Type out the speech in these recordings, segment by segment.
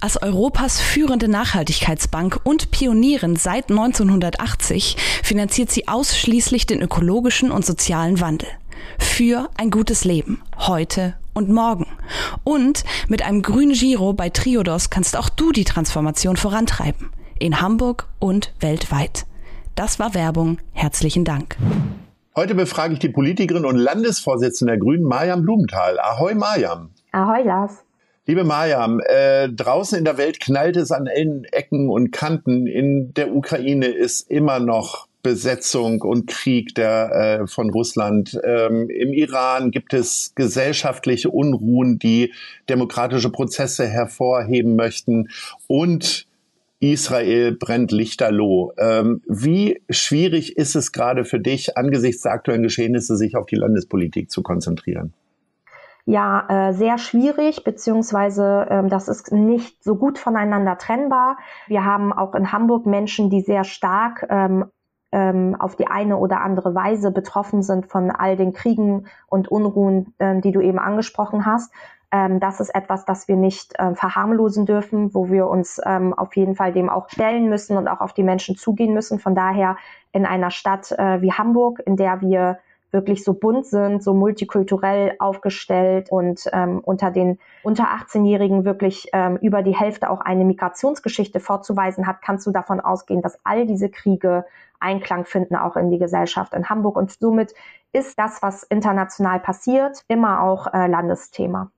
Als Europas führende Nachhaltigkeitsbank und Pionierin seit 1980 finanziert sie ausschließlich den ökologischen und sozialen Wandel. Für ein gutes Leben, heute und morgen. Und mit einem grünen Giro bei Triodos kannst auch du die Transformation vorantreiben. In Hamburg und weltweit. Das war Werbung. Herzlichen Dank. Heute befrage ich die Politikerin und Landesvorsitzende der Grünen, Mariam Blumenthal. Ahoi, Mariam. Ahoi, Lars. Liebe Mariam, äh, draußen in der Welt knallt es an allen Ecken und Kanten. In der Ukraine ist immer noch Besetzung und Krieg der, äh, von Russland. Ähm, Im Iran gibt es gesellschaftliche Unruhen, die demokratische Prozesse hervorheben möchten. Und Israel brennt lichterloh. Ähm, wie schwierig ist es gerade für dich, angesichts der aktuellen Geschehnisse sich auf die Landespolitik zu konzentrieren? Ja äh, sehr schwierig, beziehungsweise ähm, das ist nicht so gut voneinander trennbar. Wir haben auch in Hamburg Menschen, die sehr stark ähm, ähm, auf die eine oder andere Weise betroffen sind von all den Kriegen und Unruhen, ähm, die du eben angesprochen hast. Ähm, das ist etwas, das wir nicht ähm, verharmlosen dürfen, wo wir uns ähm, auf jeden Fall dem auch stellen müssen und auch auf die Menschen zugehen müssen. Von daher in einer Stadt äh, wie Hamburg, in der wir wirklich so bunt sind, so multikulturell aufgestellt und ähm, unter den unter 18-Jährigen wirklich ähm, über die Hälfte auch eine Migrationsgeschichte vorzuweisen hat, kannst du davon ausgehen, dass all diese Kriege Einklang finden, auch in die Gesellschaft in Hamburg. Und somit ist das, was international passiert, immer auch äh, Landesthema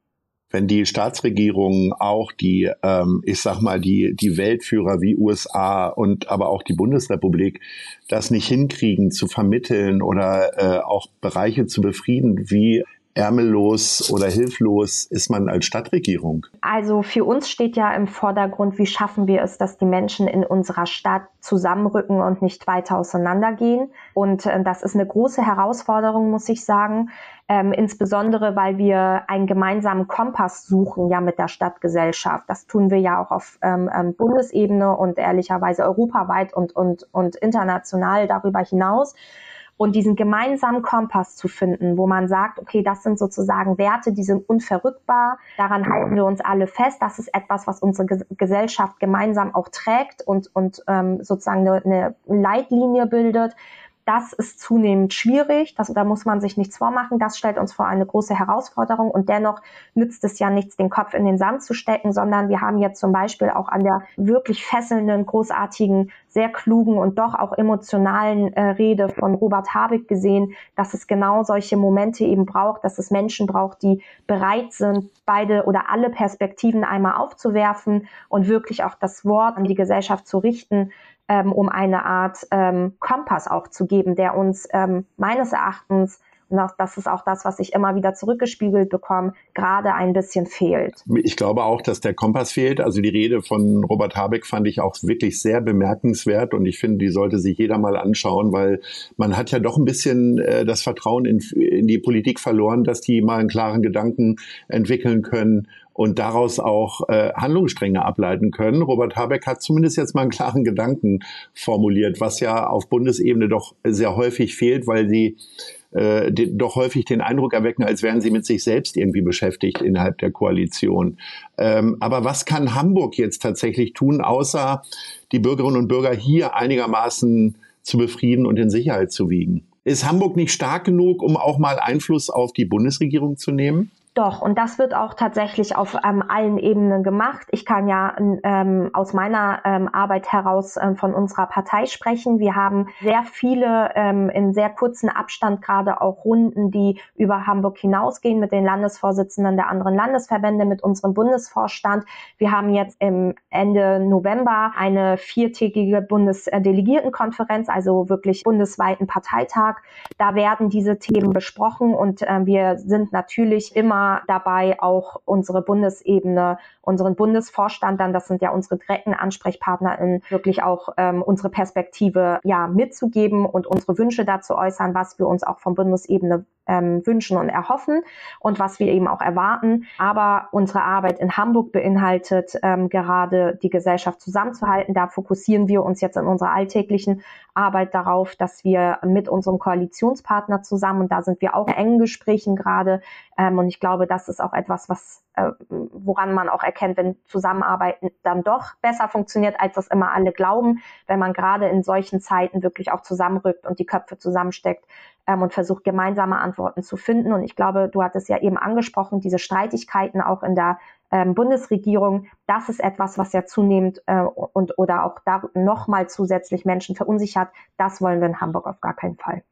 wenn die Staatsregierungen auch die, ähm, ich sag mal, die, die Weltführer wie USA und aber auch die Bundesrepublik das nicht hinkriegen zu vermitteln oder äh, auch Bereiche zu befrieden, wie ärmellos oder hilflos ist man als Stadtregierung? Also für uns steht ja im Vordergrund, wie schaffen wir es, dass die Menschen in unserer Stadt zusammenrücken und nicht weiter auseinandergehen. Und äh, das ist eine große Herausforderung, muss ich sagen. Ähm, insbesondere, weil wir einen gemeinsamen Kompass suchen, ja, mit der Stadtgesellschaft. Das tun wir ja auch auf ähm, ähm Bundesebene und ehrlicherweise europaweit und, und, und international darüber hinaus und diesen gemeinsamen Kompass zu finden, wo man sagt, okay, das sind sozusagen Werte, die sind unverrückbar, daran halten wir uns alle fest, das ist etwas, was unsere Gesellschaft gemeinsam auch trägt und, und ähm, sozusagen eine, eine Leitlinie bildet, das ist zunehmend schwierig. Das, da muss man sich nichts vormachen. Das stellt uns vor eine große Herausforderung. Und dennoch nützt es ja nichts, den Kopf in den Sand zu stecken, sondern wir haben jetzt zum Beispiel auch an der wirklich fesselnden, großartigen, sehr klugen und doch auch emotionalen äh, Rede von Robert Habeck gesehen, dass es genau solche Momente eben braucht, dass es Menschen braucht, die bereit sind, beide oder alle Perspektiven einmal aufzuwerfen und wirklich auch das Wort an die Gesellschaft zu richten, ähm, um eine Art ähm, Kompass auch zu geben, der uns ähm, meines Erachtens und auch, das ist auch das, was ich immer wieder zurückgespiegelt bekomme, gerade ein bisschen fehlt. Ich glaube auch, dass der Kompass fehlt. Also die Rede von Robert Habeck fand ich auch wirklich sehr bemerkenswert und ich finde, die sollte sich jeder mal anschauen, weil man hat ja doch ein bisschen äh, das Vertrauen in, in die Politik verloren, dass die mal einen klaren Gedanken entwickeln können und daraus auch äh, Handlungsstränge ableiten können. Robert Habeck hat zumindest jetzt mal einen klaren Gedanken formuliert, was ja auf Bundesebene doch sehr häufig fehlt, weil sie äh, die, doch häufig den Eindruck erwecken, als wären sie mit sich selbst irgendwie beschäftigt innerhalb der Koalition. Ähm, aber was kann Hamburg jetzt tatsächlich tun, außer die Bürgerinnen und Bürger hier einigermaßen zu befrieden und in Sicherheit zu wiegen? Ist Hamburg nicht stark genug, um auch mal Einfluss auf die Bundesregierung zu nehmen? Doch, und das wird auch tatsächlich auf ähm, allen Ebenen gemacht. Ich kann ja ähm, aus meiner ähm, Arbeit heraus ähm, von unserer Partei sprechen. Wir haben sehr viele ähm, in sehr kurzen Abstand gerade auch Runden, die über Hamburg hinausgehen mit den Landesvorsitzenden der anderen Landesverbände, mit unserem Bundesvorstand. Wir haben jetzt im Ende November eine viertägige Bundesdelegiertenkonferenz, also wirklich bundesweiten Parteitag. Da werden diese Themen besprochen und äh, wir sind natürlich immer dabei, auch unsere Bundesebene, unseren Bundesvorstand, dann das sind ja unsere direkten AnsprechpartnerInnen, wirklich auch ähm, unsere Perspektive ja mitzugeben und unsere Wünsche dazu äußern, was wir uns auch von Bundesebene ähm, wünschen und erhoffen und was wir eben auch erwarten. Aber unsere Arbeit in Hamburg beinhaltet ähm, gerade die Gesellschaft zusammenzuhalten. Da fokussieren wir uns jetzt in unserer alltäglichen Arbeit darauf, dass wir mit unserem Koalitionspartner zusammen, und da sind wir auch in engen Gesprächen gerade, ähm, und ich glaube, das ist auch etwas, was äh, woran man auch erkennt, wenn Zusammenarbeiten dann doch besser funktioniert, als das immer alle glauben, wenn man gerade in solchen Zeiten wirklich auch zusammenrückt und die Köpfe zusammensteckt ähm, und versucht, gemeinsame Antworten zu finden. Und ich glaube, du hattest ja eben angesprochen, diese Streitigkeiten auch in der ähm, Bundesregierung, das ist etwas, was ja zunehmend äh, und oder auch da nochmal zusätzlich Menschen verunsichert. Das wollen wir in Hamburg auf gar keinen Fall.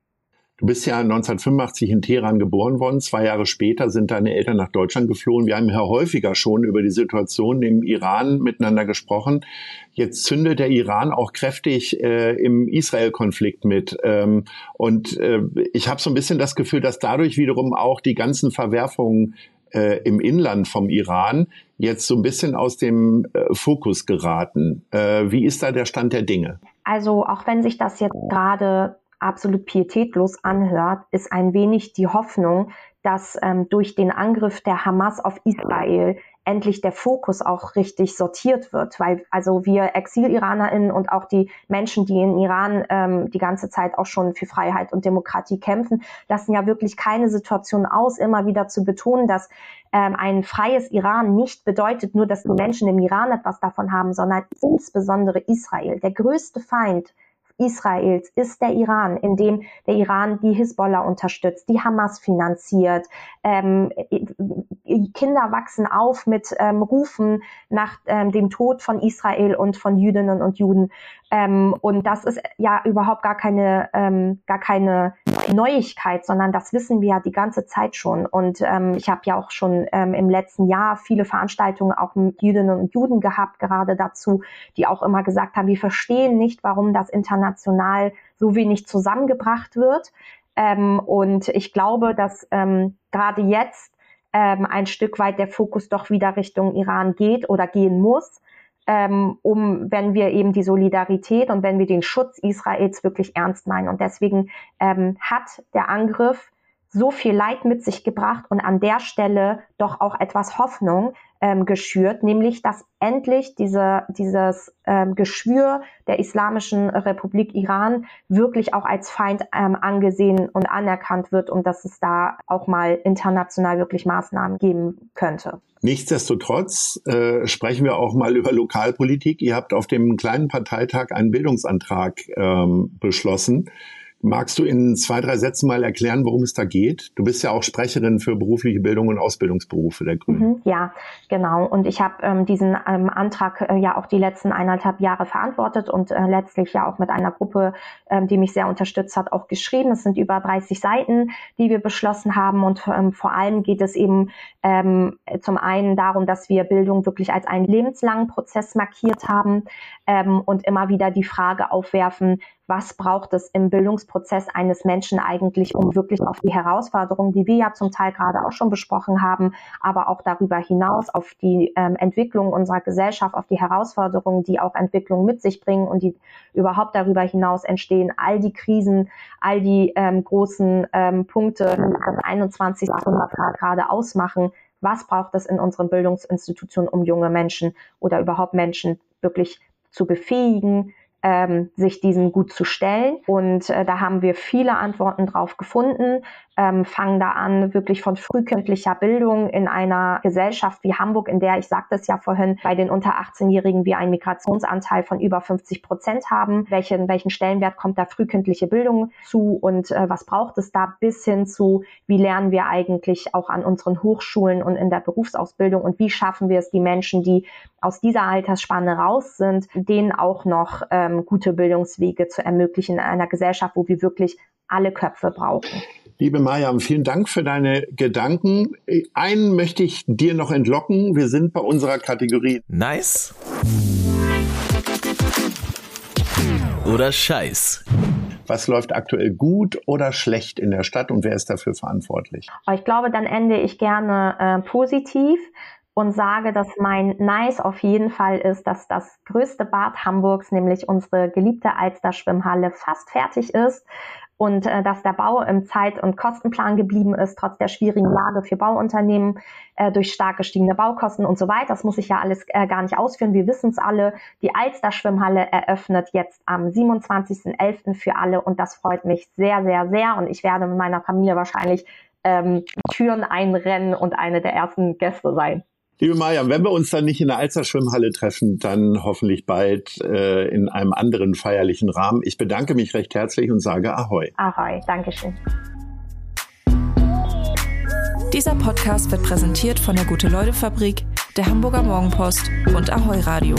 Du bist ja 1985 in Teheran geboren worden. Zwei Jahre später sind deine Eltern nach Deutschland geflohen. Wir haben ja häufiger schon über die Situation im Iran miteinander gesprochen. Jetzt zündet der Iran auch kräftig äh, im Israel-Konflikt mit. Ähm, und äh, ich habe so ein bisschen das Gefühl, dass dadurch wiederum auch die ganzen Verwerfungen äh, im Inland vom Iran jetzt so ein bisschen aus dem äh, Fokus geraten. Äh, wie ist da der Stand der Dinge? Also auch wenn sich das jetzt gerade absolut pietätlos anhört, ist ein wenig die Hoffnung, dass ähm, durch den Angriff der Hamas auf Israel endlich der Fokus auch richtig sortiert wird, weil also wir Exil-IranerInnen und auch die Menschen, die in Iran ähm, die ganze Zeit auch schon für Freiheit und Demokratie kämpfen, lassen ja wirklich keine Situation aus, immer wieder zu betonen, dass ähm, ein freies Iran nicht bedeutet nur, dass die Menschen im Iran etwas davon haben, sondern insbesondere Israel, der größte Feind Israels ist der Iran, in dem der Iran die Hisbollah unterstützt, die Hamas finanziert. Ähm, Kinder wachsen auf mit ähm, Rufen nach ähm, dem Tod von Israel und von Jüdinnen und Juden. Ähm, und das ist ja überhaupt gar keine, ähm, gar keine Neuigkeit, sondern das wissen wir ja die ganze Zeit schon. Und ähm, ich habe ja auch schon ähm, im letzten Jahr viele Veranstaltungen auch mit Jüdinnen und Juden gehabt, gerade dazu, die auch immer gesagt haben, wir verstehen nicht, warum das international so wenig zusammengebracht wird. Ähm, und ich glaube, dass ähm, gerade jetzt ähm, ein Stück weit der Fokus doch wieder Richtung Iran geht oder gehen muss ähm, um, wenn wir eben die Solidarität und wenn wir den Schutz Israels wirklich ernst meinen. Und deswegen ähm, hat der Angriff so viel Leid mit sich gebracht und an der Stelle doch auch etwas Hoffnung ähm, geschürt, nämlich dass endlich diese, dieses ähm, Geschwür der Islamischen Republik Iran wirklich auch als Feind ähm, angesehen und anerkannt wird und dass es da auch mal international wirklich Maßnahmen geben könnte. Nichtsdestotrotz äh, sprechen wir auch mal über Lokalpolitik. Ihr habt auf dem kleinen Parteitag einen Bildungsantrag ähm, beschlossen Magst du in zwei, drei Sätzen mal erklären, worum es da geht? Du bist ja auch Sprecherin für berufliche Bildung und Ausbildungsberufe der Grünen. Mhm, ja, genau. Und ich habe ähm, diesen ähm, Antrag äh, ja auch die letzten eineinhalb Jahre verantwortet und äh, letztlich ja auch mit einer Gruppe, ähm, die mich sehr unterstützt hat, auch geschrieben. Es sind über 30 Seiten, die wir beschlossen haben. Und ähm, vor allem geht es eben ähm, zum einen darum, dass wir Bildung wirklich als einen lebenslangen Prozess markiert haben ähm, und immer wieder die Frage aufwerfen, was braucht es im Bildungsprozess eines Menschen eigentlich, um wirklich auf die Herausforderungen, die wir ja zum Teil gerade auch schon besprochen haben, aber auch darüber hinaus auf die ähm, Entwicklung unserer Gesellschaft, auf die Herausforderungen, die auch Entwicklung mit sich bringen und die überhaupt darüber hinaus entstehen, all die Krisen, all die ähm, großen ähm, Punkte, die das 21. Jahrhundert gerade ausmachen, was braucht es in unseren Bildungsinstitutionen, um junge Menschen oder überhaupt Menschen wirklich zu befähigen, ähm, sich diesen gut zu stellen. Und äh, da haben wir viele Antworten drauf gefunden ähm, fangen da an, wirklich von frühkindlicher Bildung in einer Gesellschaft wie Hamburg, in der, ich sagte es ja vorhin, bei den unter 18-Jährigen wir einen Migrationsanteil von über 50 Prozent haben. Welchen, welchen Stellenwert kommt da frühkindliche Bildung zu und äh, was braucht es da bis hin zu, wie lernen wir eigentlich auch an unseren Hochschulen und in der Berufsausbildung und wie schaffen wir es, die Menschen, die aus dieser Altersspanne raus sind, denen auch noch ähm, gute Bildungswege zu ermöglichen in einer Gesellschaft, wo wir wirklich alle Köpfe brauchen. Liebe Mariam, vielen Dank für deine Gedanken. Einen möchte ich dir noch entlocken. Wir sind bei unserer Kategorie Nice oder Scheiß. Was läuft aktuell gut oder schlecht in der Stadt und wer ist dafür verantwortlich? Ich glaube, dann ende ich gerne äh, positiv und sage, dass mein Nice auf jeden Fall ist, dass das größte Bad Hamburgs, nämlich unsere geliebte Alster Schwimmhalle, fast fertig ist und äh, dass der Bau im Zeit- und Kostenplan geblieben ist, trotz der schwierigen Lage für Bauunternehmen äh, durch stark gestiegene Baukosten und so weiter. Das muss ich ja alles äh, gar nicht ausführen. Wir wissen es alle. Die Alster Schwimmhalle eröffnet jetzt am 27.11. für alle und das freut mich sehr, sehr, sehr und ich werde mit meiner Familie wahrscheinlich ähm, Türen einrennen und eine der ersten Gäste sein. Liebe Mariam, wenn wir uns dann nicht in der Alster Schwimmhalle treffen, dann hoffentlich bald äh, in einem anderen feierlichen Rahmen. Ich bedanke mich recht herzlich und sage Ahoi. Ahoi, Dankeschön. Dieser Podcast wird präsentiert von der Gute-Leute-Fabrik, der Hamburger Morgenpost und Ahoi Radio.